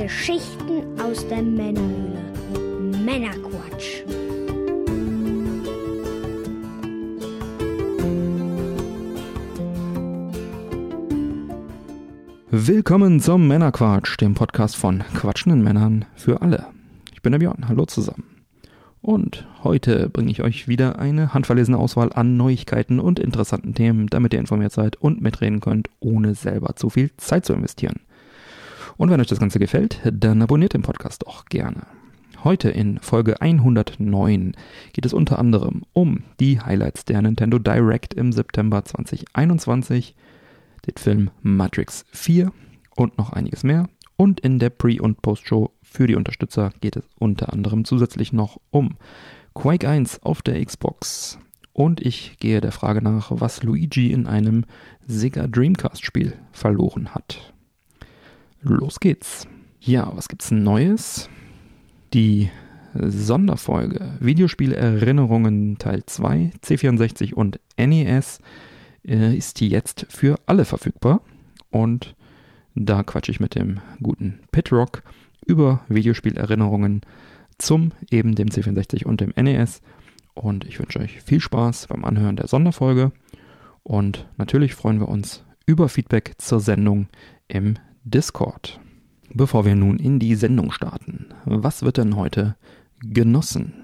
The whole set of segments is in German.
Geschichten aus der Männerhöhle. Männerquatsch. Willkommen zum Männerquatsch, dem Podcast von quatschenden Männern für alle. Ich bin der Björn, hallo zusammen. Und heute bringe ich euch wieder eine handverlesene Auswahl an Neuigkeiten und interessanten Themen, damit ihr informiert seid und mitreden könnt, ohne selber zu viel Zeit zu investieren. Und wenn euch das Ganze gefällt, dann abonniert den Podcast doch gerne. Heute in Folge 109 geht es unter anderem um die Highlights der Nintendo Direct im September 2021, den Film Matrix 4 und noch einiges mehr. Und in der Pre- und Post-Show für die Unterstützer geht es unter anderem zusätzlich noch um Quake 1 auf der Xbox. Und ich gehe der Frage nach, was Luigi in einem Sega Dreamcast Spiel verloren hat. Los geht's. Ja, was gibt's Neues? Die Sonderfolge Videospielerinnerungen Teil 2, C64 und NES äh, ist jetzt für alle verfügbar. Und da quatsche ich mit dem guten Pitrock über Videospielerinnerungen zum eben dem C64 und dem NES. Und ich wünsche euch viel Spaß beim Anhören der Sonderfolge. Und natürlich freuen wir uns über Feedback zur Sendung im Discord. Bevor wir nun in die Sendung starten, was wird denn heute genossen?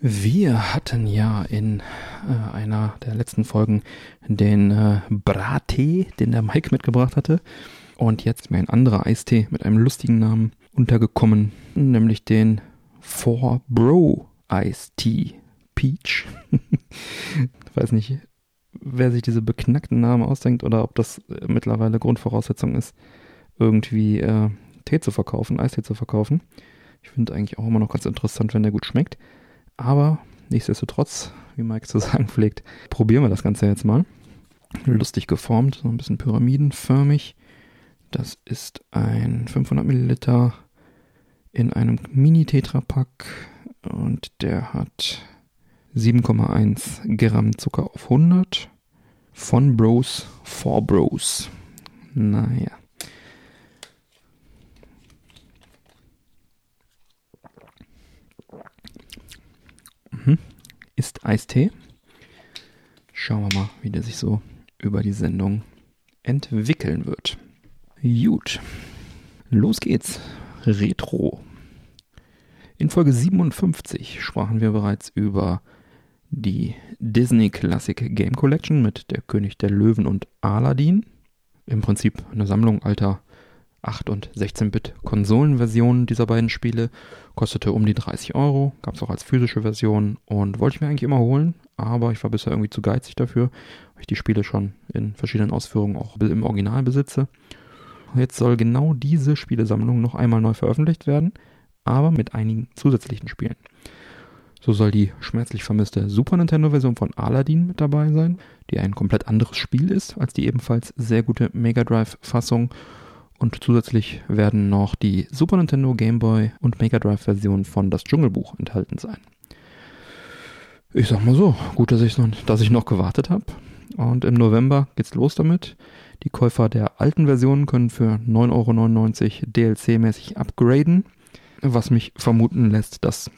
Wir hatten ja in äh, einer der letzten Folgen den äh, Brattee, den der Mike mitgebracht hatte. Und jetzt ist mir ein anderer Eistee mit einem lustigen Namen untergekommen, nämlich den Four Bro Tea Peach. ich weiß nicht, wer sich diese beknackten Namen ausdenkt oder ob das mittlerweile Grundvoraussetzung ist, irgendwie äh, Tee zu verkaufen, Eistee zu verkaufen. Ich finde eigentlich auch immer noch ganz interessant, wenn der gut schmeckt. Aber nichtsdestotrotz, wie Mike zu sagen pflegt, probieren wir das Ganze jetzt mal. Lustig geformt, so ein bisschen pyramidenförmig. Das ist ein 500 Milliliter in einem Mini-Tetra-Pack und der hat 7,1 Gramm Zucker auf 100 von Bros for Bros. Naja. Mhm. Ist Eistee. Schauen wir mal, wie der sich so über die Sendung entwickeln wird. Gut, los geht's. Retro. In Folge 57 sprachen wir bereits über die Disney Classic Game Collection mit der König der Löwen und Aladdin. Im Prinzip eine Sammlung alter 8 und 16-Bit Konsolenversionen dieser beiden Spiele. Kostete um die 30 Euro, gab es auch als physische Version und wollte ich mir eigentlich immer holen, aber ich war bisher irgendwie zu geizig dafür, weil ich die Spiele schon in verschiedenen Ausführungen auch im Original besitze. Jetzt soll genau diese Spielesammlung noch einmal neu veröffentlicht werden, aber mit einigen zusätzlichen Spielen. So soll die schmerzlich vermisste Super Nintendo-Version von Aladdin mit dabei sein, die ein komplett anderes Spiel ist als die ebenfalls sehr gute Mega Drive-Fassung. Und zusätzlich werden noch die Super Nintendo, Game Boy und Mega Drive-Version von Das Dschungelbuch enthalten sein. Ich sag mal so, gut, dass ich noch, dass ich noch gewartet habe. Und im November geht's los damit. Die Käufer der alten Version können für 9,99 Euro DLC-mäßig upgraden, was mich vermuten lässt, dass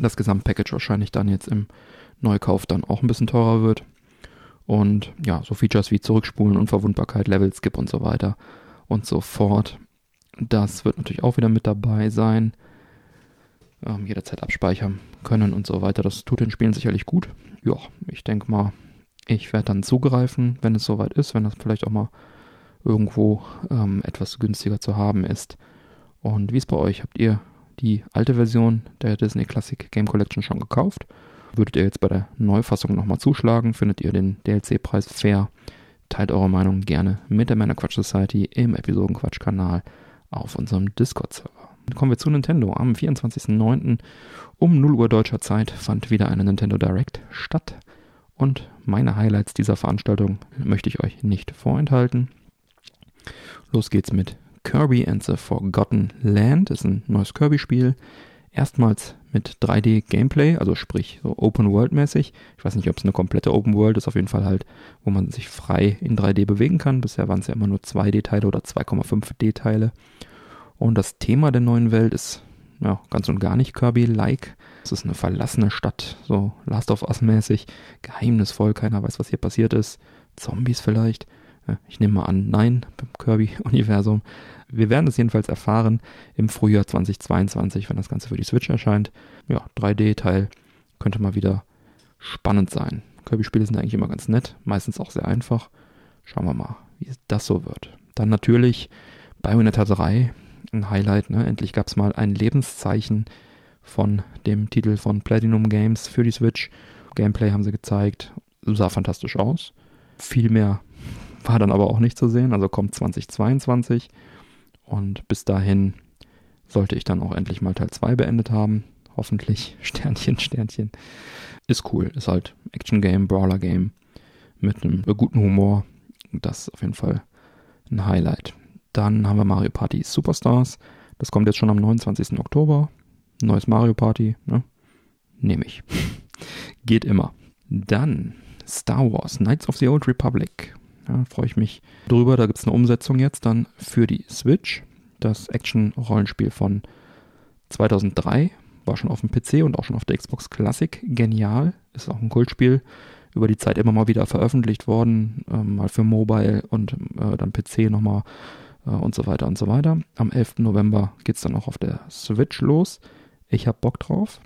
das Gesamtpackage wahrscheinlich dann jetzt im Neukauf dann auch ein bisschen teurer wird. Und ja, so Features wie Zurückspulen, Unverwundbarkeit, Level Skip und so weiter und so fort. Das wird natürlich auch wieder mit dabei sein. Ähm, jederzeit abspeichern können und so weiter. Das tut den Spielen sicherlich gut. Ja, ich denke mal, ich werde dann zugreifen, wenn es soweit ist, wenn das vielleicht auch mal irgendwo ähm, etwas günstiger zu haben ist. Und wie ist bei euch? Habt ihr die alte Version der Disney Classic Game Collection schon gekauft? Würdet ihr jetzt bei der Neufassung nochmal zuschlagen? Findet ihr den DLC-Preis fair? Teilt eure Meinung gerne mit der Männer Quatsch Society im Episodenquatsch-Kanal auf unserem Discord-Server. Kommen wir zu Nintendo. Am 24.09. um 0 Uhr deutscher Zeit fand wieder eine Nintendo Direct statt. Und meine Highlights dieser Veranstaltung möchte ich euch nicht vorenthalten. Los geht's mit Kirby and the Forgotten Land. Das ist ein neues Kirby-Spiel. Erstmals mit 3D-Gameplay, also sprich so Open-World-mäßig. Ich weiß nicht, ob es eine komplette Open-World ist, auf jeden Fall halt, wo man sich frei in 3D bewegen kann. Bisher waren es ja immer nur 2D-Teile oder 2,5D-Teile. Und das Thema der neuen Welt ist ja ganz und gar nicht Kirby-like. Es ist eine verlassene Stadt, so Last of Us-mäßig, geheimnisvoll, keiner weiß, was hier passiert ist. Zombies vielleicht. Ich nehme mal an, nein, beim Kirby-Universum. Wir werden es jedenfalls erfahren im Frühjahr 2022, wenn das Ganze für die Switch erscheint. Ja, 3D-Teil könnte mal wieder spannend sein. Kirby-Spiele sind eigentlich immer ganz nett, meistens auch sehr einfach. Schauen wir mal, wie das so wird. Dann natürlich Bayonetta 3, ein Highlight. Ne? Endlich gab es mal ein Lebenszeichen von dem Titel von Platinum Games für die Switch. Gameplay haben sie gezeigt, sah fantastisch aus. Viel mehr war dann aber auch nicht zu sehen, also kommt 2022. Und bis dahin sollte ich dann auch endlich mal Teil 2 beendet haben. Hoffentlich. Sternchen, Sternchen. Ist cool. Ist halt Action-Game, Brawler-Game mit einem guten Humor. Das ist auf jeden Fall ein Highlight. Dann haben wir Mario Party Superstars. Das kommt jetzt schon am 29. Oktober. Neues Mario Party. Ne? Nehme ich. Geht immer. Dann Star Wars Knights of the Old Republic. Ja, freue ich mich drüber. Da gibt es eine Umsetzung jetzt dann für die Switch. Das Action-Rollenspiel von 2003 war schon auf dem PC und auch schon auf der Xbox Classic genial. Ist auch ein Kultspiel. Über die Zeit immer mal wieder veröffentlicht worden. Äh, mal für Mobile und äh, dann PC nochmal äh, und so weiter und so weiter. Am 11. November geht es dann auch auf der Switch los. Ich habe Bock drauf.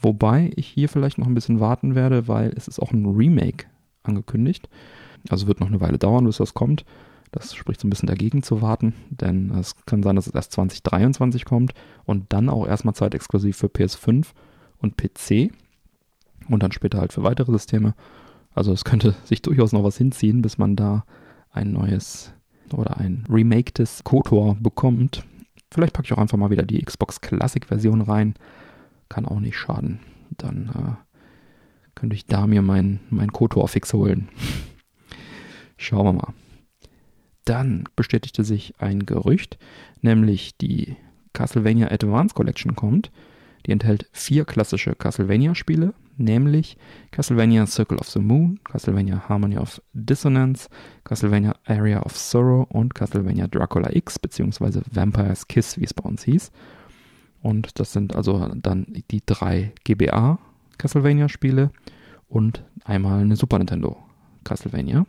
Wobei ich hier vielleicht noch ein bisschen warten werde, weil es ist auch ein Remake angekündigt. Also wird noch eine Weile dauern, bis das kommt. Das spricht so ein bisschen dagegen zu warten, denn es kann sein, dass es erst 2023 kommt und dann auch erstmal zeitexklusiv für PS5 und PC und dann später halt für weitere Systeme. Also es könnte sich durchaus noch was hinziehen, bis man da ein neues oder ein remakedes KOTOR bekommt. Vielleicht packe ich auch einfach mal wieder die Xbox Classic Version rein. Kann auch nicht schaden. Dann äh, könnte ich da mir mein, mein KOTOR-Fix holen. Schauen wir mal. Dann bestätigte sich ein Gerücht, nämlich die Castlevania Advance Collection kommt. Die enthält vier klassische Castlevania-Spiele, nämlich Castlevania Circle of the Moon, Castlevania Harmony of Dissonance, Castlevania Area of Sorrow und Castlevania Dracula X bzw. Vampire's Kiss, wie es bei uns hieß. Und das sind also dann die drei GBA Castlevania-Spiele und einmal eine Super Nintendo Castlevania.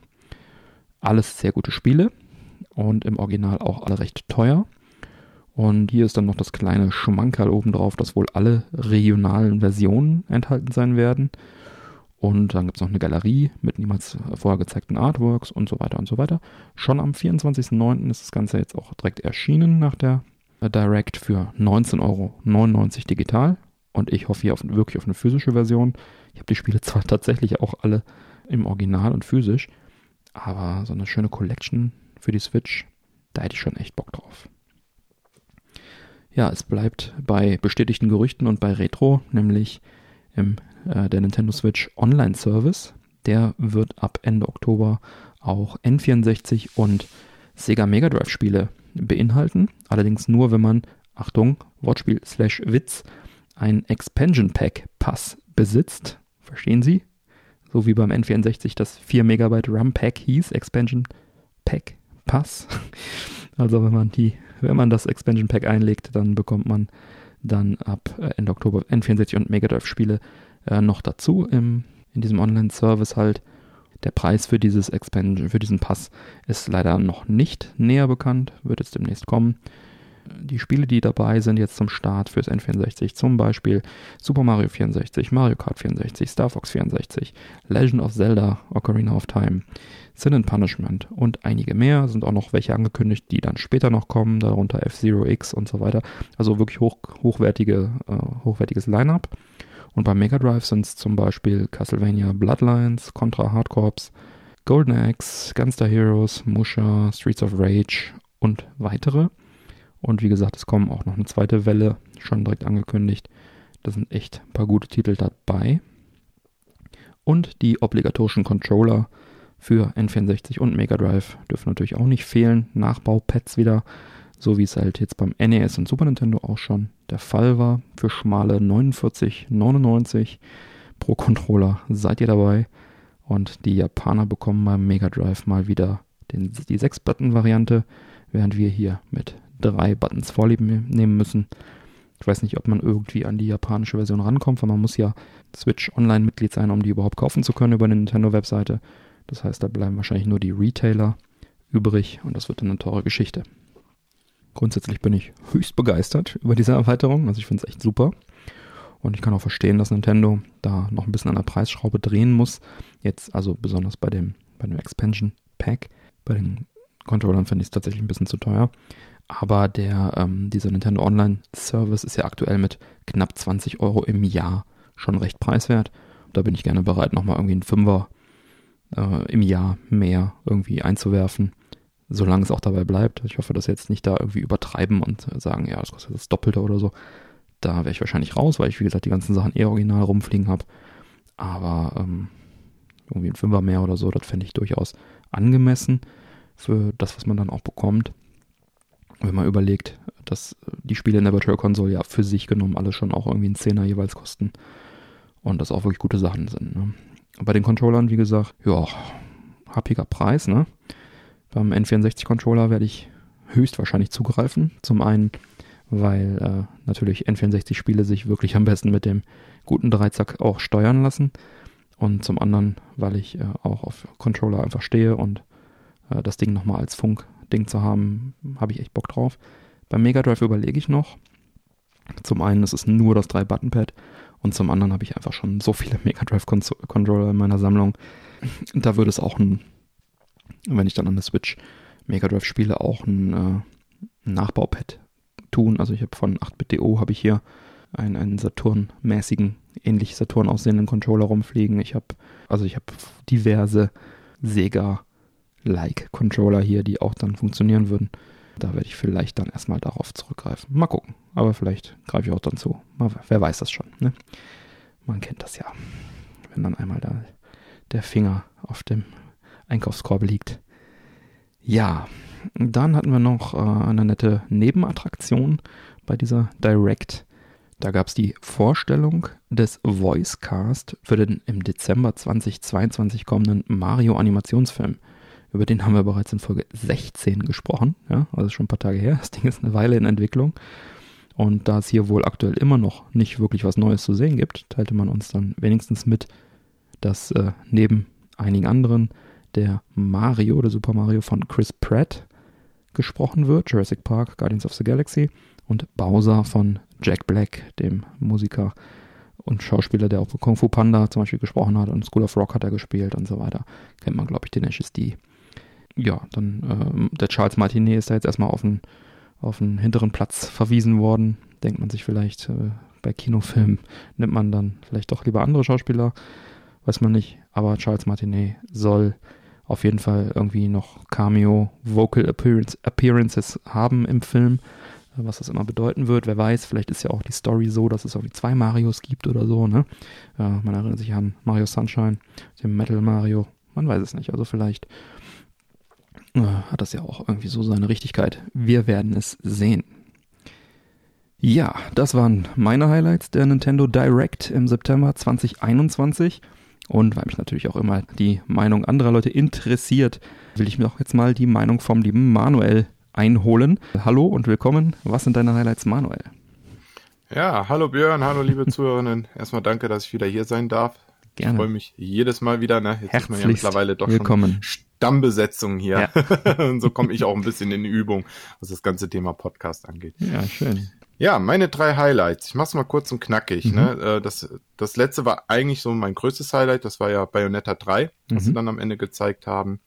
Alles sehr gute Spiele und im Original auch alle recht teuer. Und hier ist dann noch das kleine Schmankerl obendrauf, dass wohl alle regionalen Versionen enthalten sein werden. Und dann gibt es noch eine Galerie mit niemals vorher gezeigten Artworks und so weiter und so weiter. Schon am 24.09. ist das Ganze jetzt auch direkt erschienen nach der Direct für 19,99 Euro digital. Und ich hoffe hier auf, wirklich auf eine physische Version. Ich habe die Spiele zwar tatsächlich auch alle im Original und physisch, aber so eine schöne Collection für die Switch, da hätte ich schon echt Bock drauf. Ja, es bleibt bei bestätigten Gerüchten und bei Retro, nämlich im, äh, der Nintendo Switch Online Service. Der wird ab Ende Oktober auch N64 und Sega Mega Drive Spiele beinhalten. Allerdings nur, wenn man, Achtung, Wortspiel slash Witz, ein Expansion Pack Pass besitzt. Verstehen Sie? So wie beim N64 das 4 Megabyte RAM Pack hieß, Expansion Pack Pass. Also wenn man die, wenn man das Expansion Pack einlegt, dann bekommt man dann ab äh, Ende Oktober N64 und Mega Drive Spiele äh, noch dazu im, in diesem Online-Service halt. Der Preis für dieses Expansion, für diesen Pass ist leider noch nicht näher bekannt, wird jetzt demnächst kommen die Spiele, die dabei sind jetzt zum Start fürs N64, zum Beispiel Super Mario 64, Mario Kart 64, Star Fox 64, Legend of Zelda, Ocarina of Time, Sin and Punishment und einige mehr. Sind auch noch welche angekündigt, die dann später noch kommen, darunter F-Zero X und so weiter. Also wirklich hoch, hochwertige, äh, hochwertiges Line-Up. Und beim Mega Drive sind es zum Beispiel Castlevania Bloodlines, Contra Hard Corps, Golden Axe, Gunster Heroes, Musha, Streets of Rage und weitere. Und wie gesagt, es kommen auch noch eine zweite Welle, schon direkt angekündigt. Da sind echt ein paar gute Titel dabei. Und die obligatorischen Controller für N64 und Mega Drive dürfen natürlich auch nicht fehlen. Nachbaupads wieder, so wie es halt jetzt beim NES und Super Nintendo auch schon der Fall war. Für schmale 49,99 pro Controller seid ihr dabei. Und die Japaner bekommen beim Mega Drive mal wieder den, die 6-Button-Variante, während wir hier mit drei Buttons Vorlieb nehmen müssen. Ich weiß nicht, ob man irgendwie an die japanische Version rankommt, weil man muss ja Switch Online-Mitglied sein, um die überhaupt kaufen zu können über eine Nintendo-Webseite. Das heißt, da bleiben wahrscheinlich nur die Retailer übrig und das wird dann eine teure Geschichte. Grundsätzlich bin ich höchst begeistert über diese Erweiterung. Also ich finde es echt super. Und ich kann auch verstehen, dass Nintendo da noch ein bisschen an der Preisschraube drehen muss. Jetzt, also besonders bei dem, bei dem Expansion Pack. Bei den Controllern finde ich es tatsächlich ein bisschen zu teuer. Aber der, ähm, dieser Nintendo Online Service ist ja aktuell mit knapp 20 Euro im Jahr schon recht preiswert. Da bin ich gerne bereit, nochmal irgendwie einen Fünfer äh, im Jahr mehr irgendwie einzuwerfen, solange es auch dabei bleibt. Ich hoffe, dass jetzt nicht da irgendwie übertreiben und sagen, ja, das kostet das Doppelte oder so. Da wäre ich wahrscheinlich raus, weil ich, wie gesagt, die ganzen Sachen eher original rumfliegen habe. Aber ähm, irgendwie ein Fünfer mehr oder so, das fände ich durchaus angemessen für das, was man dann auch bekommt wenn man überlegt, dass die Spiele in der Virtual Console ja für sich genommen alle schon auch irgendwie einen Zehner jeweils kosten und das auch wirklich gute Sachen sind. Ne? Bei den Controllern, wie gesagt, ja, happiger Preis, ne? Beim N64-Controller werde ich höchstwahrscheinlich zugreifen. Zum einen, weil äh, natürlich N64-Spiele sich wirklich am besten mit dem guten Dreizack auch steuern lassen. Und zum anderen, weil ich äh, auch auf Controller einfach stehe und äh, das Ding nochmal als Funk Ding zu haben, habe ich echt Bock drauf. Beim Mega Drive überlege ich noch. Zum einen ist es nur das 3-Button-Pad und zum anderen habe ich einfach schon so viele Mega Drive-Controller in meiner Sammlung. Da würde es auch ein, wenn ich dann an der Switch Mega Drive spiele, auch ein, äh, ein Nachbaupad tun. Also ich habe von 8-Bit.do habe ich hier einen, einen Saturn-mäßigen, ähnlich Saturn aussehenden Controller rumfliegen. Ich habe, also ich habe diverse Sega Like-Controller hier, die auch dann funktionieren würden. Da werde ich vielleicht dann erstmal darauf zurückgreifen. Mal gucken. Aber vielleicht greife ich auch dann zu. Mal, wer weiß das schon. Ne? Man kennt das ja. Wenn dann einmal da der Finger auf dem Einkaufskorb liegt. Ja, dann hatten wir noch äh, eine nette Nebenattraktion bei dieser Direct. Da gab es die Vorstellung des Voicecast für den im Dezember 2022 kommenden Mario Animationsfilm. Über den haben wir bereits in Folge 16 gesprochen. Ja, also schon ein paar Tage her. Das Ding ist eine Weile in Entwicklung. Und da es hier wohl aktuell immer noch nicht wirklich was Neues zu sehen gibt, teilte man uns dann wenigstens mit, dass äh, neben einigen anderen der Mario, der Super Mario von Chris Pratt gesprochen wird, Jurassic Park, Guardians of the Galaxy und Bowser von Jack Black, dem Musiker und Schauspieler, der auch Kung Fu Panda zum Beispiel gesprochen hat und School of Rock hat er gespielt und so weiter. Kennt man, glaube ich, den HSD ja, dann äh, der Charles Martinet ist da jetzt erstmal auf einen, auf einen hinteren Platz verwiesen worden. Denkt man sich vielleicht, äh, bei Kinofilmen nimmt man dann vielleicht doch lieber andere Schauspieler, weiß man nicht. Aber Charles Martinet soll auf jeden Fall irgendwie noch Cameo Vocal Appearance, Appearances haben im Film, äh, was das immer bedeuten wird. Wer weiß, vielleicht ist ja auch die Story so, dass es irgendwie zwei Marios gibt oder so. Ne? Äh, man erinnert sich an Mario Sunshine, dem Metal Mario. Man weiß es nicht. Also vielleicht hat das ja auch irgendwie so seine Richtigkeit. Wir werden es sehen. Ja, das waren meine Highlights der Nintendo Direct im September 2021. Und weil mich natürlich auch immer die Meinung anderer Leute interessiert, will ich mir auch jetzt mal die Meinung vom lieben Manuel einholen. Hallo und willkommen. Was sind deine Highlights, Manuel? Ja, hallo Björn, hallo liebe Zuhörerinnen. Erstmal danke, dass ich wieder hier sein darf. Gerne. Ich freue mich jedes Mal wieder. Ne? Jetzt ist man ja mittlerweile doch willkommen. schon Stammbesetzung hier. Ja. und so komme ich auch ein bisschen in die Übung, was das ganze Thema Podcast angeht. Ja, schön. Ja, meine drei Highlights. Ich mach's mal kurz und knackig. Mhm. Ne? Äh, das, das letzte war eigentlich so mein größtes Highlight. Das war ja Bayonetta 3, was mhm. sie dann am Ende gezeigt haben.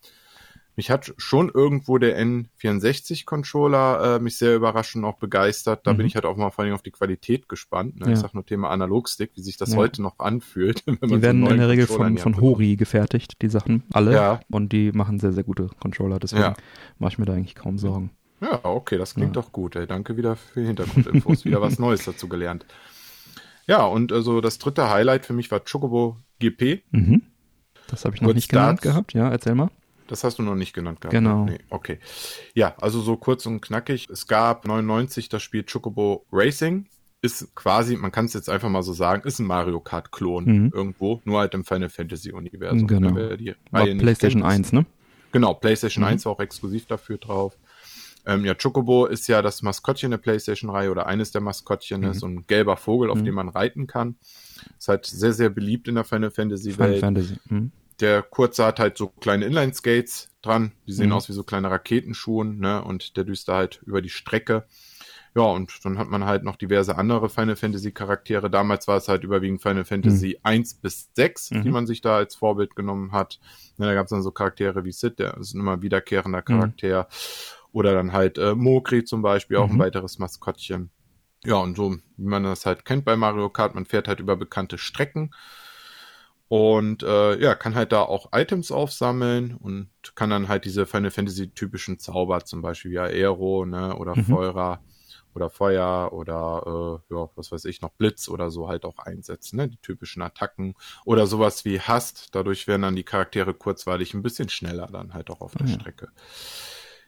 Mich hat schon irgendwo der N64-Controller äh, mich sehr überrascht und auch begeistert. Da mhm. bin ich halt auch mal vor allem auf die Qualität gespannt. Ne? Ja. Ich sag nur Thema Analogstick, wie sich das ja. heute noch anfühlt. die werden in der Regel von, von Hori gefertigt, die Sachen alle. Ja. Und die machen sehr, sehr gute Controller. Deswegen ja. mache ich mir da eigentlich kaum Sorgen. Ja, okay, das klingt doch gut. Ey. Danke wieder für Hintergrundinfos. wieder was Neues dazu gelernt. Ja, und also das dritte Highlight für mich war Chocobo GP. Mhm. Das habe ich noch Kurz nicht genannt gehabt. Ja, erzähl mal. Das hast du noch nicht genannt gehabt. Genau. Nee, okay. Ja, also so kurz und knackig. Es gab 99 das Spiel Chocobo Racing. Ist quasi, man kann es jetzt einfach mal so sagen, ist ein Mario Kart-Klon mhm. irgendwo, nur halt im Final Fantasy-Universum. Genau. Die PlayStation kennt, 1, ne? Genau, PlayStation mhm. 1 war auch exklusiv dafür drauf. Ähm, ja, Chocobo ist ja das Maskottchen der PlayStation-Reihe oder eines der Maskottchen, mhm. so ein gelber Vogel, auf mhm. dem man reiten kann. Ist halt sehr, sehr beliebt in der Final Fantasy-Welt. Final Fantasy. Mhm. Der kurze hat halt so kleine Inline-Skates dran, die sehen mhm. aus wie so kleine Raketenschuhen, ne? Und der düst da halt über die Strecke. Ja, und dann hat man halt noch diverse andere Final Fantasy Charaktere. Damals war es halt überwiegend Final Fantasy mhm. 1 bis 6, mhm. die man sich da als Vorbild genommen hat. Ja, da gab es dann so Charaktere wie Sid, der ist ein immer wiederkehrender mhm. Charakter. Mhm. Oder dann halt äh, Mokri zum Beispiel, auch ein mhm. weiteres Maskottchen. Ja, und so, wie man das halt kennt bei Mario Kart, man fährt halt über bekannte Strecken. Und äh, ja, kann halt da auch Items aufsammeln und kann dann halt diese Final Fantasy typischen Zauber, zum Beispiel wie Aero, ne, oder mhm. Feuer, oder Feuer oder äh, ja, was weiß ich, noch Blitz oder so halt auch einsetzen, ne? Die typischen Attacken oder sowas wie Hast. Dadurch werden dann die Charaktere kurzweilig ein bisschen schneller dann halt auch auf der mhm. Strecke.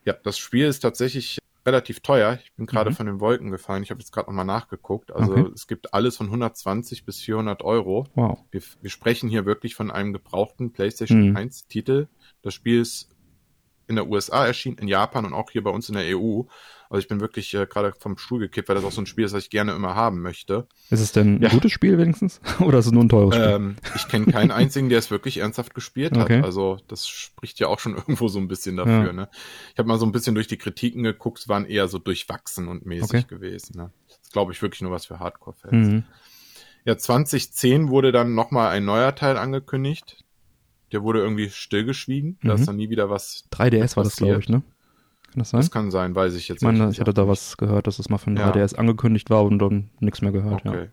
Ja, das Spiel ist tatsächlich relativ teuer. Ich bin gerade mhm. von den Wolken gefallen. Ich habe jetzt gerade nochmal nachgeguckt. Also okay. es gibt alles von 120 bis 400 Euro. Wow. Wir, wir sprechen hier wirklich von einem gebrauchten PlayStation mhm. 1 Titel. Das Spiel ist in der USA erschienen, in Japan und auch hier bei uns in der EU. Also ich bin wirklich äh, gerade vom Stuhl gekippt, weil das auch so ein Spiel ist, das ich gerne immer haben möchte. Ist es denn ein ja. gutes Spiel wenigstens? Oder ist es nur ein teures Spiel? Ähm, ich kenne keinen einzigen, der es wirklich ernsthaft gespielt hat. Okay. Also das spricht ja auch schon irgendwo so ein bisschen dafür. Ja. Ne? Ich habe mal so ein bisschen durch die Kritiken geguckt, waren eher so durchwachsen und mäßig okay. gewesen. Ne? Das ist, glaube ich, wirklich nur was für Hardcore-Fans. Mhm. Ja, 2010 wurde dann nochmal ein neuer Teil angekündigt. Der wurde irgendwie stillgeschwiegen. Mhm. Da ist dann nie wieder was. 3DS war das, glaube ich, ne? Kann das sein? Das kann sein, weiß ich jetzt ich meine, nicht. Ich hatte da was gehört, dass es mal von ja. 3DS angekündigt war und dann nichts mehr gehört. Okay.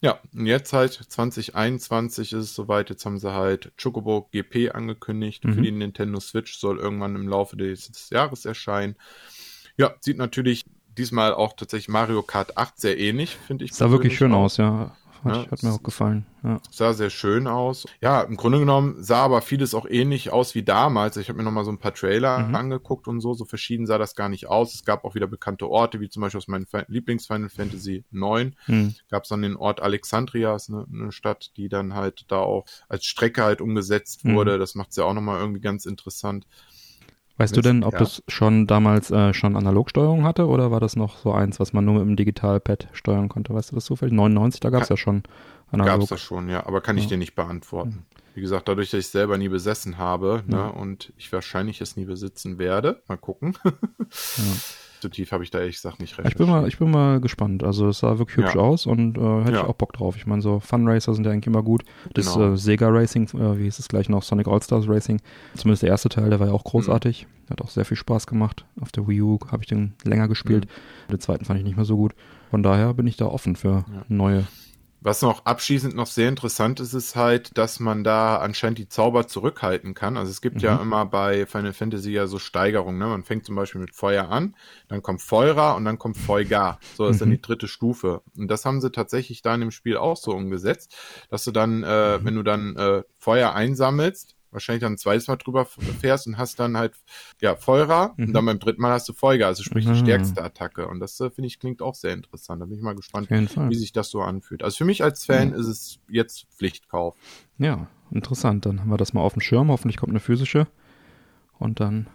Ja. ja, und jetzt halt 2021 ist es soweit. Jetzt haben sie halt Chocobo GP angekündigt mhm. für die Nintendo Switch. Soll irgendwann im Laufe des Jahres erscheinen. Ja, sieht natürlich diesmal auch tatsächlich Mario Kart 8 sehr ähnlich, finde ich. Sah wirklich schön aus, ja. Hat, ja, hat mir auch gefallen. Ja. Sah sehr schön aus. Ja, im Grunde genommen sah aber vieles auch ähnlich aus wie damals. Ich habe mir noch mal so ein paar Trailer mhm. angeguckt und so. So verschieden sah das gar nicht aus. Es gab auch wieder bekannte Orte, wie zum Beispiel aus meinem Lieblings-Final Fantasy 9. Mhm. Gab es dann den Ort Alexandria, ist eine, eine, Stadt, die dann halt da auch als Strecke halt umgesetzt mhm. wurde. Mhm. Das macht es ja auch noch mal irgendwie ganz interessant. Weißt du denn, ob ja. das schon damals äh, schon Analogsteuerung hatte oder war das noch so eins, was man nur mit dem Digitalpad steuern konnte? Weißt du das zufällig? 99, da gab es ja schon analog. Gab es das schon, ja, aber kann ich ja. dir nicht beantworten. Wie gesagt, dadurch, dass ich selber nie besessen habe ne, ja. und ich wahrscheinlich es nie besitzen werde, mal gucken. So tief habe ich da ehrlich gesagt nicht recht. Ich bin mal, ich bin mal gespannt. Also es sah wirklich hübsch ja. aus und äh, hätte ja. ich auch Bock drauf. Ich meine, so Fun Racer sind ja eigentlich immer gut. Das genau. äh, Sega Racing, äh, wie hieß es gleich noch, Sonic All-Stars Racing, zumindest der erste Teil, der war ja auch großartig. Mhm. Hat auch sehr viel Spaß gemacht. Auf der Wii U habe ich den länger gespielt. Mhm. Den zweiten fand ich nicht mehr so gut. Von daher bin ich da offen für ja. neue was noch abschließend noch sehr interessant ist, ist halt, dass man da anscheinend die Zauber zurückhalten kann. Also es gibt mhm. ja immer bei Final Fantasy ja so Steigerungen. Ne? Man fängt zum Beispiel mit Feuer an, dann kommt Feurer und dann kommt Feugar. So ist dann mhm. die dritte Stufe. Und das haben sie tatsächlich da in dem Spiel auch so umgesetzt, dass du dann, äh, mhm. wenn du dann äh, Feuer einsammelst, wahrscheinlich dann ein zweites Mal drüber fährst und hast dann halt, ja, Feurer mhm. und dann beim dritten Mal hast du Folger, also sprich mhm. die stärkste Attacke. Und das, äh, finde ich, klingt auch sehr interessant. Da bin ich mal gespannt, wie sich das so anfühlt. Also für mich als Fan mhm. ist es jetzt Pflichtkauf. Ja, interessant. Dann haben wir das mal auf dem Schirm. Hoffentlich kommt eine physische. Und dann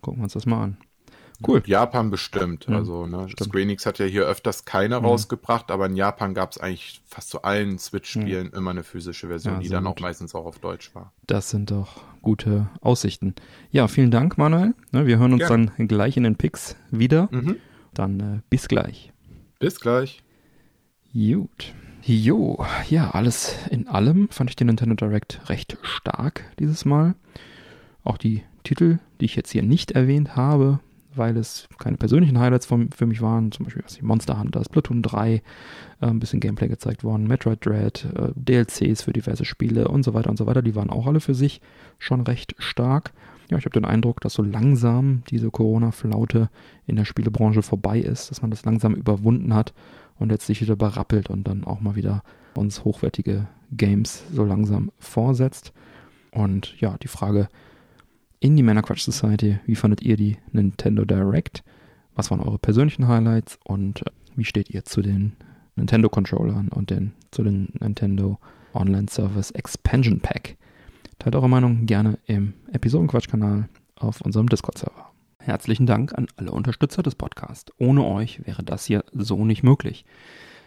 gucken wir uns das mal an. Cool. Japan bestimmt. Ja, also, ne, Square Enix hat ja hier öfters keine mhm. rausgebracht, aber in Japan gab es eigentlich fast zu allen Switch-Spielen mhm. immer eine physische Version, ja, die dann auch meistens auch auf Deutsch war. Das sind doch gute Aussichten. Ja, vielen Dank, Manuel. Ne, wir hören uns Gerne. dann gleich in den Picks wieder. Mhm. Dann äh, bis gleich. Bis gleich. Gut. Jo, ja, alles in allem fand ich den Nintendo Direct recht stark dieses Mal. Auch die Titel, die ich jetzt hier nicht erwähnt habe, weil es keine persönlichen Highlights von, für mich waren, zum Beispiel was Monster Hunter, Splatoon 3, äh, ein bisschen Gameplay gezeigt worden, Metroid Dread, äh, DLCs für diverse Spiele und so weiter und so weiter, die waren auch alle für sich schon recht stark. Ja, ich habe den Eindruck, dass so langsam diese Corona-Flaute in der Spielebranche vorbei ist, dass man das langsam überwunden hat und jetzt sich wieder berappelt und dann auch mal wieder uns hochwertige Games so langsam vorsetzt. Und ja, die Frage, in die Männerquatsch Society. Wie fandet ihr die Nintendo Direct? Was waren eure persönlichen Highlights und äh, wie steht ihr zu den Nintendo Controllern und den, zu den Nintendo Online Service Expansion Pack? Teilt eure Meinung gerne im Episodenquatsch-Kanal auf unserem Discord-Server. herzlichen Dank an alle Unterstützer des Podcasts. Ohne euch wäre das hier so nicht möglich.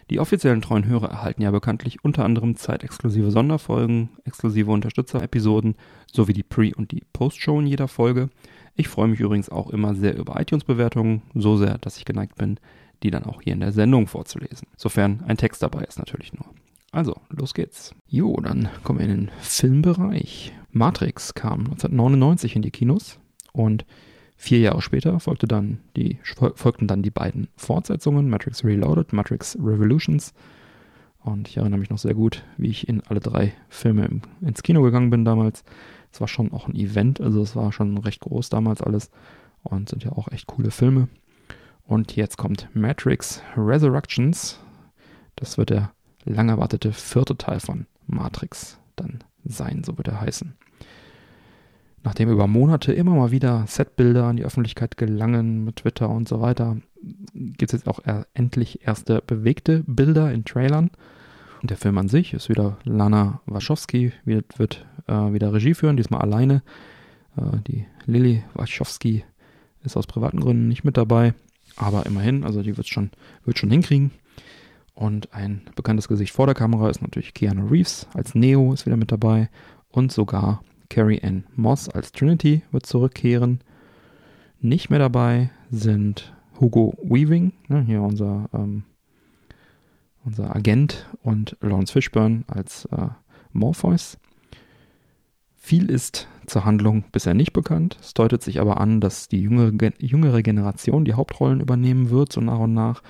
Die offiziellen treuen Hörer erhalten ja bekanntlich unter anderem zeitexklusive Sonderfolgen, exklusive Unterstützer-Episoden sowie die Pre- und die Post-Show in jeder Folge. Ich freue mich übrigens auch immer sehr über iTunes-Bewertungen, so sehr, dass ich geneigt bin, die dann auch hier in der Sendung vorzulesen. Sofern ein Text dabei ist natürlich nur. Also, los geht's. Jo, dann kommen wir in den Filmbereich. Matrix kam 1999 in die Kinos und Vier Jahre später folgte dann die, folgten dann die beiden Fortsetzungen, Matrix Reloaded, Matrix Revolutions. Und ich erinnere mich noch sehr gut, wie ich in alle drei Filme im, ins Kino gegangen bin damals. Es war schon auch ein Event, also es war schon recht groß damals alles und sind ja auch echt coole Filme. Und jetzt kommt Matrix Resurrections. Das wird der lang erwartete vierte Teil von Matrix dann sein, so wird er heißen. Nachdem über Monate immer mal wieder Setbilder an die Öffentlichkeit gelangen mit Twitter und so weiter, gibt es jetzt auch endlich erste bewegte Bilder in Trailern. Und der Film an sich ist wieder Lana Wachowski, wird, wird äh, wieder Regie führen, diesmal alleine. Äh, die Lily Wachowski ist aus privaten Gründen nicht mit dabei, aber immerhin, also die wird schon, wird schon hinkriegen. Und ein bekanntes Gesicht vor der Kamera ist natürlich Keanu Reeves als Neo ist wieder mit dabei und sogar Carrie Ann Moss als Trinity wird zurückkehren. Nicht mehr dabei sind Hugo Weaving, ne, hier unser, ähm, unser Agent, und Lawrence Fishburne als äh, Morpheus. Viel ist zur Handlung bisher nicht bekannt. Es deutet sich aber an, dass die jüngere, jüngere Generation die Hauptrollen übernehmen wird, so nach und nach.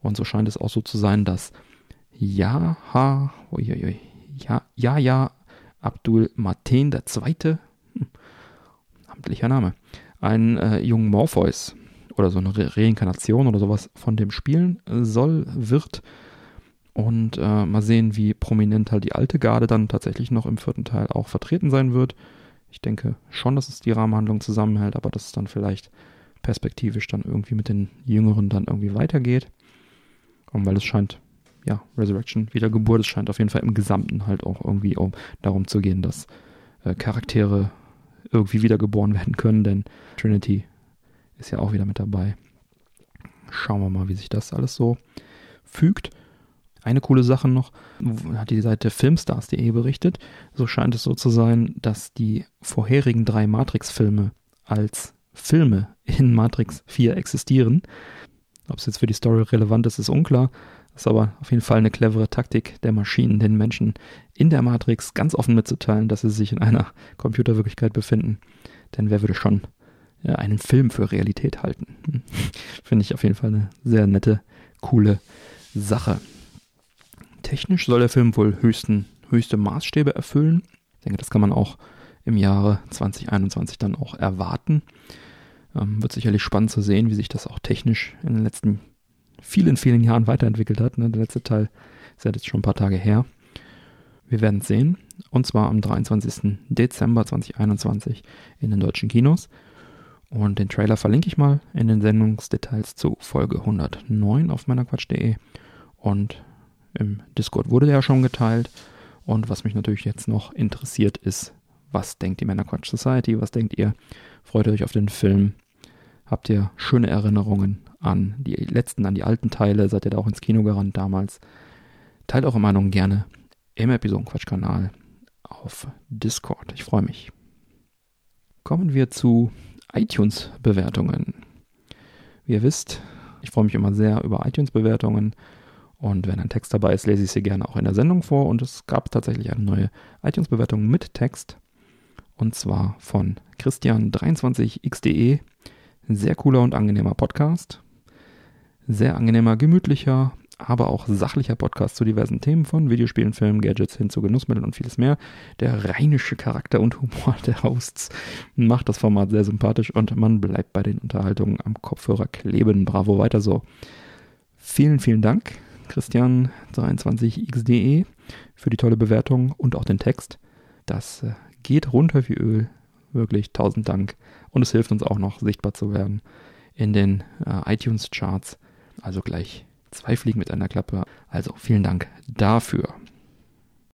Und so scheint es auch so zu sein, dass Jaha, ja, ja, ja, Abdul Mateen II., hm, amtlicher Name, einen äh, jungen Morpheus oder so eine Re Reinkarnation oder sowas von dem spielen soll, wird. Und äh, mal sehen, wie prominent halt die alte Garde dann tatsächlich noch im vierten Teil auch vertreten sein wird. Ich denke schon, dass es die Rahmenhandlung zusammenhält, aber dass es dann vielleicht perspektivisch dann irgendwie mit den Jüngeren dann irgendwie weitergeht. Und weil es scheint ja, Resurrection, Wiedergeburt, es scheint auf jeden Fall im Gesamten halt auch irgendwie um, darum zu gehen, dass äh, Charaktere irgendwie wiedergeboren werden können, denn Trinity ist ja auch wieder mit dabei. Schauen wir mal, wie sich das alles so fügt. Eine coole Sache noch, hat die Seite filmstars.de berichtet. So scheint es so zu sein, dass die vorherigen drei Matrix-Filme als Filme in Matrix 4 existieren. Ob es jetzt für die Story relevant ist, ist unklar. Ist aber auf jeden Fall eine clevere Taktik der Maschinen, den Menschen in der Matrix ganz offen mitzuteilen, dass sie sich in einer Computerwirklichkeit befinden. Denn wer würde schon ja, einen Film für Realität halten? Hm. Finde ich auf jeden Fall eine sehr nette, coole Sache. Technisch soll der Film wohl höchsten, höchste Maßstäbe erfüllen. Ich denke, das kann man auch im Jahre 2021 dann auch erwarten. Ähm, wird sicherlich spannend zu sehen, wie sich das auch technisch in den letzten vielen, vielen Jahren weiterentwickelt hat. Ne? Der letzte Teil ist ja jetzt schon ein paar Tage her. Wir werden es sehen. Und zwar am 23. Dezember 2021 in den deutschen Kinos. Und den Trailer verlinke ich mal in den Sendungsdetails zu Folge 109 auf meinerquatsch.de. Und im Discord wurde der ja schon geteilt. Und was mich natürlich jetzt noch interessiert ist, was denkt die Männerquatsch Society? Was denkt ihr? Freut ihr euch auf den Film? Habt ihr schöne Erinnerungen an die letzten, an die alten Teile? Seid ihr da auch ins Kino gerannt damals? Teilt eure Meinung gerne im Episodenquatsch-Kanal auf Discord. Ich freue mich. Kommen wir zu iTunes-Bewertungen. Wie ihr wisst, ich freue mich immer sehr über iTunes-Bewertungen. Und wenn ein Text dabei ist, lese ich sie gerne auch in der Sendung vor. Und es gab tatsächlich eine neue iTunes-Bewertung mit Text. Und zwar von Christian23xde. Sehr cooler und angenehmer Podcast. Sehr angenehmer, gemütlicher, aber auch sachlicher Podcast zu diversen Themen von Videospielen, Filmen, Gadgets hin zu Genussmitteln und vieles mehr. Der rheinische Charakter und Humor der Hosts macht das Format sehr sympathisch und man bleibt bei den Unterhaltungen am Kopfhörer kleben. Bravo, weiter so. Vielen, vielen Dank, Christian23xde, für die tolle Bewertung und auch den Text. Das äh, geht runter wie Öl. Wirklich tausend Dank. Und es hilft uns auch noch, sichtbar zu werden in den äh, iTunes-Charts. Also gleich zwei Fliegen mit einer Klappe. Also vielen Dank dafür.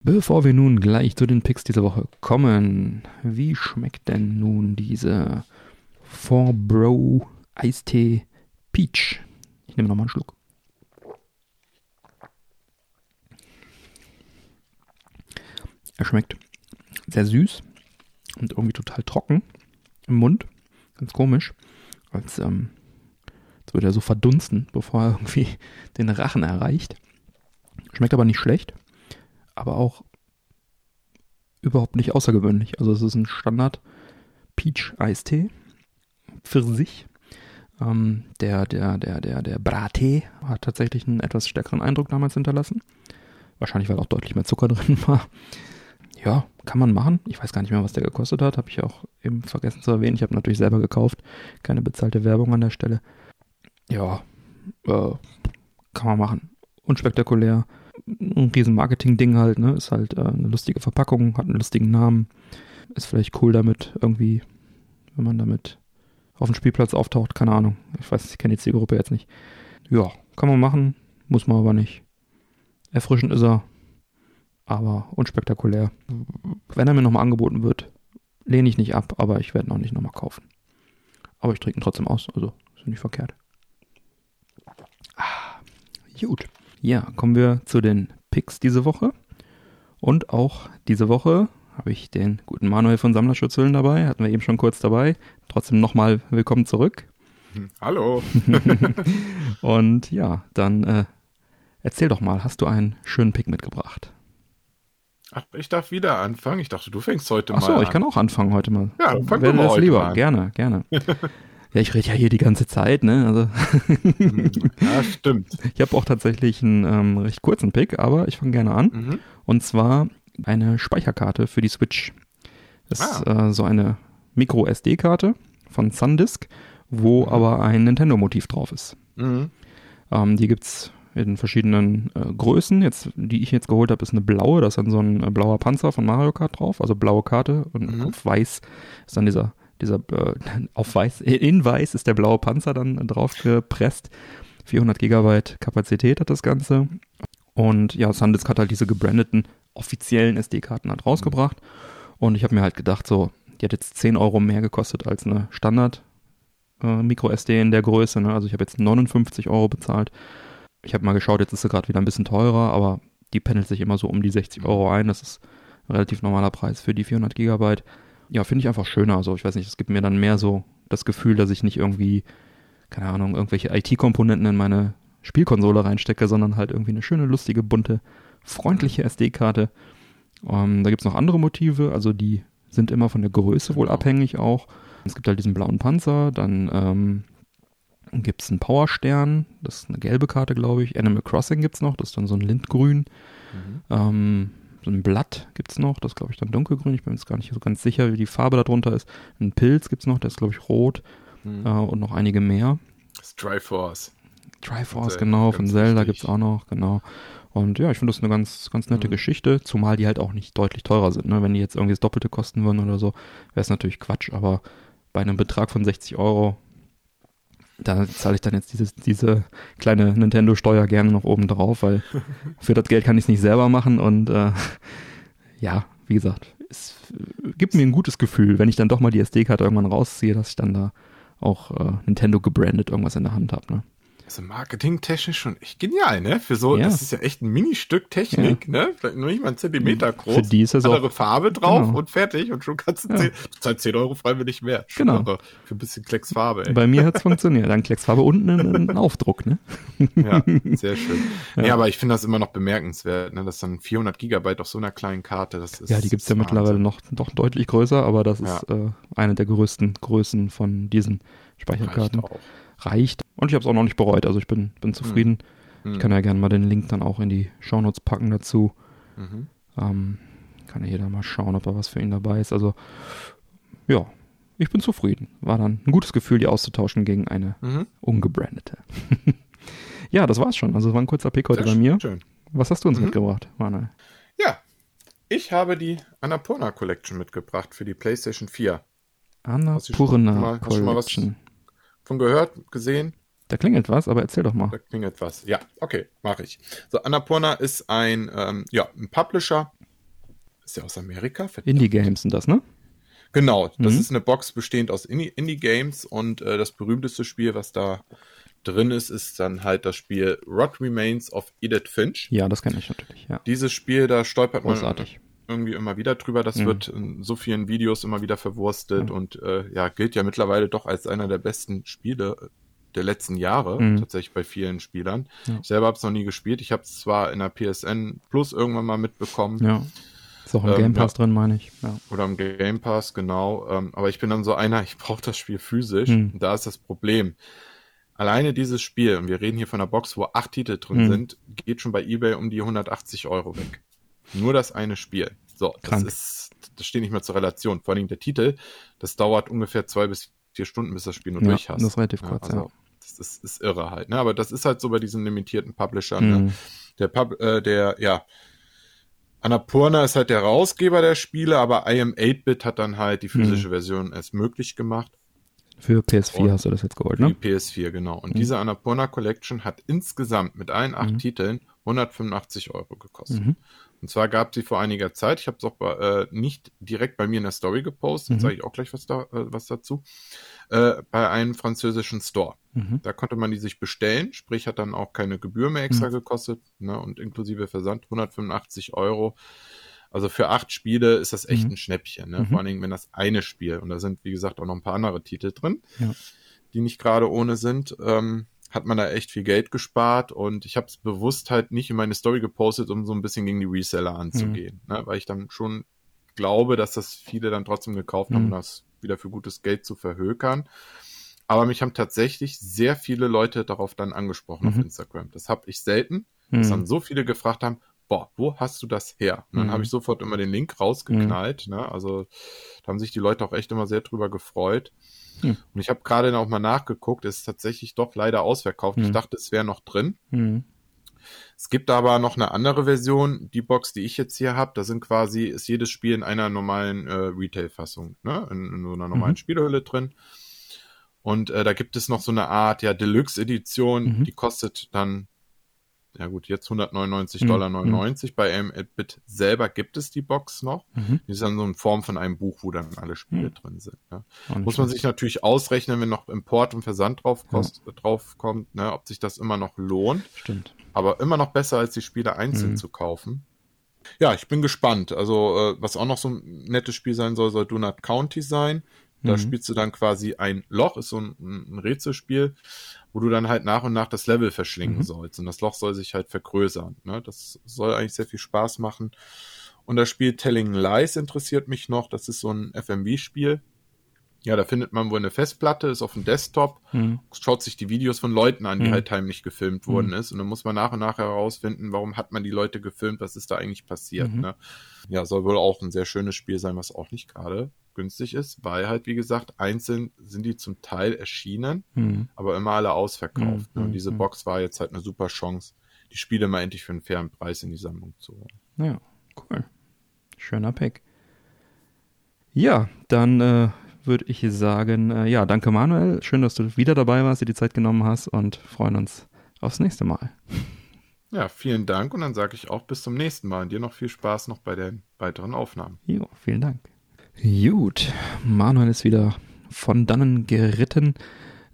Bevor wir nun gleich zu den Picks dieser Woche kommen, wie schmeckt denn nun diese 4 Bro Eistee Peach. Ich nehme nochmal einen Schluck. Er schmeckt sehr süß und irgendwie total trocken im Mund. Ganz komisch. Als, ähm, würde er so verdunsten, bevor er irgendwie den Rachen erreicht. Schmeckt aber nicht schlecht, aber auch überhaupt nicht außergewöhnlich. Also es ist ein Standard Peach-Eistee. Pfirsich. Ähm, der, der, der, der, der Brattee hat tatsächlich einen etwas stärkeren Eindruck damals hinterlassen. Wahrscheinlich, weil auch deutlich mehr Zucker drin war. Ja, kann man machen. Ich weiß gar nicht mehr, was der gekostet hat. Habe ich auch eben vergessen zu erwähnen. Ich habe natürlich selber gekauft. Keine bezahlte Werbung an der Stelle. Ja, äh, kann man machen. Unspektakulär. Ein riesen Marketing-Ding halt, ne? Ist halt äh, eine lustige Verpackung, hat einen lustigen Namen. Ist vielleicht cool damit irgendwie, wenn man damit auf dem Spielplatz auftaucht. Keine Ahnung. Ich weiß, ich kenne die Zielgruppe jetzt nicht. Ja, kann man machen, muss man aber nicht. Erfrischend ist er, aber unspektakulär. Wenn er mir nochmal angeboten wird, lehne ich nicht ab, aber ich werde ihn auch nicht nochmal kaufen. Aber ich trinke ihn trotzdem aus, also ist nicht verkehrt. Gut. Ja, kommen wir zu den Picks diese Woche. Und auch diese Woche habe ich den guten Manuel von Sammlerschutzhüllen dabei. Hatten wir eben schon kurz dabei. Trotzdem nochmal willkommen zurück. Hallo. Und ja, dann äh, erzähl doch mal, hast du einen schönen Pick mitgebracht? Ach, ich darf wieder anfangen. Ich dachte, du fängst heute Ach mal so, an. ich kann auch anfangen heute mal. Ja, fang Wäre doch mal das heute lieber. mal an. Gerne, gerne. ja, ich rede ja hier die ganze Zeit, ne? Also Ja, stimmt. ich habe auch tatsächlich einen ähm, recht kurzen Pick, aber ich fange gerne an. Mhm. Und zwar eine Speicherkarte für die Switch. Das ist Ah. äh, so eine Micro-SD-Karte von SanDisk, wo aber ein Nintendo-Motiv drauf ist. Mhm. Ähm, die gibt's in verschiedenen äh, Größen. Jetzt, die ich jetzt geholt habe, ist eine blaue. Da ist dann so ein äh, blauer Panzer von Mario Kart drauf, also blaue Karte und Mhm. auf weiß ist dann dieser dieser äh, auf weiß in weiß ist der blaue Panzer dann drauf gepresst. 400 Gigabyte Kapazität hat das Ganze. Und ja, SanDisk hat halt diese gebrandeten offiziellen SD-Karten halt rausgebracht. Und ich habe mir halt gedacht, so, die hat jetzt 10 Euro mehr gekostet als eine Standard äh, Micro SD in der Größe. Ne? Also ich habe jetzt 59 Euro bezahlt. Ich habe mal geschaut, jetzt ist sie gerade wieder ein bisschen teurer, aber die pendelt sich immer so um die 60 Euro ein. Das ist ein relativ normaler Preis für die 400 Gigabyte. Ja, finde ich einfach schöner. Also ich weiß nicht, es gibt mir dann mehr so das Gefühl, dass ich nicht irgendwie, keine Ahnung, irgendwelche IT-Komponenten in meine Spielkonsole reinstecke, sondern halt irgendwie eine schöne, lustige, bunte, freundliche SD-Karte. Ähm, da gibt's noch andere Motive, also die sind immer von der Größe wohl Genau. abhängig auch. Es gibt halt diesen blauen Panzer, dann ähm, gibt's einen Powerstern, das ist eine gelbe Karte, glaube ich. Animal Crossing gibt's noch, das ist dann so ein Lindgrün. Mhm. Ähm, ein Blatt gibt's noch, das ist, glaube ich, dann dunkelgrün. Ich bin mir jetzt gar nicht so ganz sicher, wie die Farbe darunter ist. Ein Pilz gibt's noch, der ist, glaube ich, rot Mhm. äh, und noch einige mehr. Triforce. Triforce, Zelda, genau, von Zelda wichtig. gibt's auch noch, genau. Und ja, ich finde das eine ganz, ganz nette Mhm. Geschichte, zumal die halt auch nicht deutlich teurer sind. Ne? Wenn die jetzt irgendwie das Doppelte kosten würden oder so, wäre es natürlich Quatsch, aber bei einem Betrag von 60 Euro, da zahle ich dann jetzt dieses, diese kleine Nintendo-Steuer gerne noch oben drauf, weil für das Geld kann ich es nicht selber machen und äh, ja, wie gesagt, es gibt mir ein gutes Gefühl, wenn ich dann doch mal die SD-Karte irgendwann rausziehe, dass ich dann da auch äh, Nintendo gebrandet irgendwas in der Hand habe. Ne? Also marketingtechnisch schon echt genial, ne? Für so, Ja. das ist ja echt ein Ministück Technik, ne? Vielleicht nur nicht mal einen Zentimeter groß. Für die ist das auch- Farbe drauf Genau. und fertig und schon kannst du Ja. 10, du zahlst 10 Euro freiwillig mehr. Schon Genau. irre. Für ein bisschen Klecks Farbe, ey. Bei mir hat's funktioniert. Dann Klecksfarbe unten ein, ein Aufdruck, ne? Ja, sehr schön. Nee, aber ich finde das immer noch bemerkenswert, ne? dass dann 400 Gigabyte auf so einer kleinen Karte, das ist Ja, die gibt's ja ist mittlerweile noch doch deutlich größer, aber das Ja. ist äh, eine der größten Größen von diesen Speicherkarten. Reicht auch. Reicht. Und ich habe es auch noch nicht bereut. Also ich bin, bin zufrieden. Hm. Ich kann ja gerne mal den Link dann auch in die Shownotes packen dazu. Mhm. Ähm, kann ja jeder mal schauen, ob da was für ihn dabei ist. Also ja, ich bin zufrieden. War dann ein gutes Gefühl, die auszutauschen gegen eine Mhm. ungebrandete. ja, das war's schon. Also war ein kurzer Pick heute Sehr bei mir. Schön. Was hast du uns Mhm. mitgebracht, Manuel? Ja, ich habe die Annapurna Collection mitgebracht für die PlayStation 4. Hast du schon Annapurna hast du schon mal was- Collection. Von gehört, gesehen? Da klingelt was, aber erzähl doch mal. Da klingelt was. Ja, okay, mache ich. So, Annapurna ist ein, ähm, ja, ein Publisher. Ist ja aus Amerika. Indie-Games sind das, ne? Genau, das Mhm. ist eine Box bestehend aus Indie- Indie-Games und äh, das berühmteste Spiel, was da drin ist, ist dann halt das Spiel Rot Remains of Edith Finch. Ja, das kenne ich natürlich, ja. Dieses Spiel, da stolpert man Großartig. irgendwie immer wieder drüber. Das Mhm. wird in so vielen Videos immer wieder verwurstet Mhm. und äh, ja, gilt ja mittlerweile doch als einer der besten Spiele der letzten Jahre, Mhm. tatsächlich bei vielen Spielern. Ja. Ich selber habe es noch nie gespielt. Ich habe es zwar in der PSN Plus irgendwann mal mitbekommen Ja. Ist auch im Ähm, Game Pass ja. drin, meine ich. Ja. oder im Game Pass, genau. Ähm, aber ich bin dann so einer, ich brauche das Spiel physisch. Mhm. Und da ist das Problem. Alleine dieses Spiel, und wir reden hier von einer Box, wo acht Titel drin Mhm. sind, geht schon bei eBay um die 180 Euro weg. Nur das eine Spiel. So, das Krank. ist, das steht nicht mehr zur Relation. Vor allem der Titel, das dauert ungefähr zwei bis vier Stunden, bis das Spiel nur Ja, durch hast. das ist relativ kurz, also, ja. Das ist, ist irre halt, ne? Aber das ist halt so bei diesen limitierten Publishern. Ne? Mhm. Der Pub, äh, der, ja, Annapurna ist halt der Herausgeber der Spiele, aber IM 8-Bit hat dann halt die physische Version erst möglich gemacht. Für PS4 Und- hast du das jetzt geholt, Für ne? die PS4, genau. Und Mhm. diese Annapurna Collection hat insgesamt mit allen acht Mhm. Titeln 185 Euro gekostet. Mhm. Und zwar gab sie vor einiger Zeit, ich habe es auch bei, äh, nicht direkt bei mir in der Story gepostet, Mhm. sage ich auch gleich was, da, äh, was dazu, äh, bei einem französischen Store. Mhm. Da konnte man die sich bestellen, sprich hat dann auch keine Gebühr mehr extra gekostet ne, und inklusive Versand 185 Euro. Also für acht Spiele ist das echt Mhm. ein Schnäppchen. Ne? Mhm. Vor allen Dingen, wenn das eine Spiel, und da sind wie gesagt auch noch ein paar andere Titel drin, Ja. die nicht gerade ohne sind, ähm, hat man da echt viel Geld gespart und ich habe es bewusst halt nicht in meine Story gepostet, um so ein bisschen gegen die Reseller anzugehen, Mhm. ne? weil ich dann schon glaube, dass das viele dann trotzdem gekauft haben, Mhm. um das wieder für gutes Geld zu verhökern. Aber mich haben tatsächlich sehr viele Leute darauf dann angesprochen auf Mhm. Instagram. Das habe ich selten, dass Mhm. dann so viele gefragt haben, boah, wo hast du das her? Und dann Mhm. habe ich sofort immer den Link rausgeknallt. Ne? Also da haben sich die Leute auch echt immer sehr drüber gefreut. Mhm. Und ich habe gerade auch mal nachgeguckt, es ist tatsächlich doch leider ausverkauft. Ich Mhm. dachte, es wäre noch drin. Mhm. Es gibt aber noch eine andere Version, die Box, die ich jetzt hier habe, da sind quasi, ist jedes Spiel in einer normalen äh, Retail-Fassung, ne? In, in so einer normalen Mhm. Spielehülle drin. Und äh, da gibt es noch so eine Art, ja, Deluxe-Edition, Mhm. die kostet dann, ja gut, jetzt 199 Mhm. Dollar 99. Bei AM8-Bit selber gibt es die Box noch. Mhm. Die ist dann so in Form von einem Buch, wo dann alle Spiele Mhm. drin sind. Ne? Muss man sich natürlich ausrechnen, wenn noch Import und Versand drauf, kost, drauf kommt, ne, ob sich das immer noch lohnt Stimmt. aber immer noch besser, als die Spiele einzeln Mhm. zu kaufen. Ja, ich bin gespannt. Also, äh, was auch noch so ein nettes Spiel sein soll, soll Donut County sein. Da Mhm. spielst du dann quasi ein Loch, ist so ein, ein Rätselspiel, wo du dann halt nach und nach das Level verschlingen Mhm. sollst. Und das Loch soll sich halt vergrößern. Ne? Das soll eigentlich sehr viel Spaß machen. Und das Spiel Telling Lies interessiert mich noch. Das ist so ein FMV-Spiel. Ja, da findet man wohl eine Festplatte, ist auf dem Desktop Mhm. schaut sich die Videos von Leuten an, die Mhm. halt heimlich gefilmt worden ist. Und dann muss man nach und nach herausfinden, warum hat man die Leute gefilmt, was ist da eigentlich passiert. Mhm. Ne? Ja, soll wohl auch ein sehr schönes Spiel sein, was auch nicht gerade günstig ist, weil halt, wie gesagt, einzeln sind die zum Teil erschienen, Mhm. aber immer alle ausverkauft. Mhm. Ne? Und diese Mhm. Box war jetzt halt eine super Chance, die Spiele mal endlich für einen fairen Preis in die Sammlung zu holen. Ja, cool. Schöner Pick. Ja, dann äh, würde ich sagen, äh, ja, danke Manuel. Schön, dass du wieder dabei warst, dir die Zeit genommen hast und freuen uns aufs nächste Mal. Ja, vielen Dank und dann sage ich auch bis zum nächsten Mal und dir noch viel Spaß noch bei den weiteren Aufnahmen. Jo, vielen Dank. Gut, Manuel ist wieder von dannen geritten.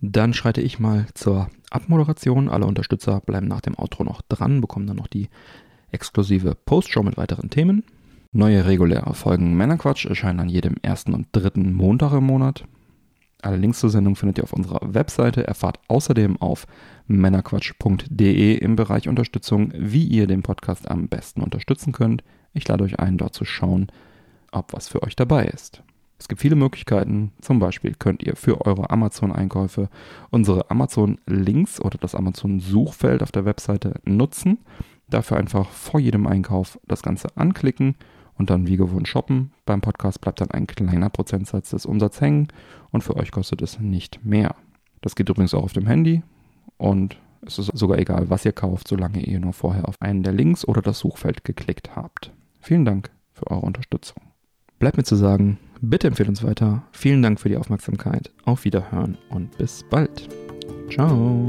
Dann schreite ich mal zur Abmoderation. Alle Unterstützer bleiben nach dem Outro noch dran, bekommen dann noch die exklusive Postshow mit weiteren Themen. Neue reguläre Folgen Männerquatsch erscheinen an jedem ersten und dritten Montag im Monat. Alle Links zur Sendung findet ihr auf unserer Webseite. Erfahrt außerdem auf männerquatsch.de im Bereich Unterstützung, wie ihr den Podcast am besten unterstützen könnt. Ich lade euch ein, dort zu schauen, ob was für euch dabei ist. Es gibt viele Möglichkeiten. Zum Beispiel könnt ihr für eure Amazon-Einkäufe unsere Amazon-Links oder das Amazon-Suchfeld auf der Webseite nutzen. Dafür einfach vor jedem Einkauf das Ganze anklicken und dann wie gewohnt shoppen. Beim Podcast bleibt dann ein kleiner Prozentsatz des Umsatzes hängen und für euch kostet es nicht mehr. Das geht übrigens auch auf dem Handy und es ist sogar egal, was ihr kauft, solange ihr nur vorher auf einen der Links oder das Suchfeld geklickt habt. Vielen Dank für eure Unterstützung. Bleibt mir zu sagen, bitte empfehlt uns weiter. Vielen Dank für die Aufmerksamkeit. Auf Wiederhören und bis bald. Ciao.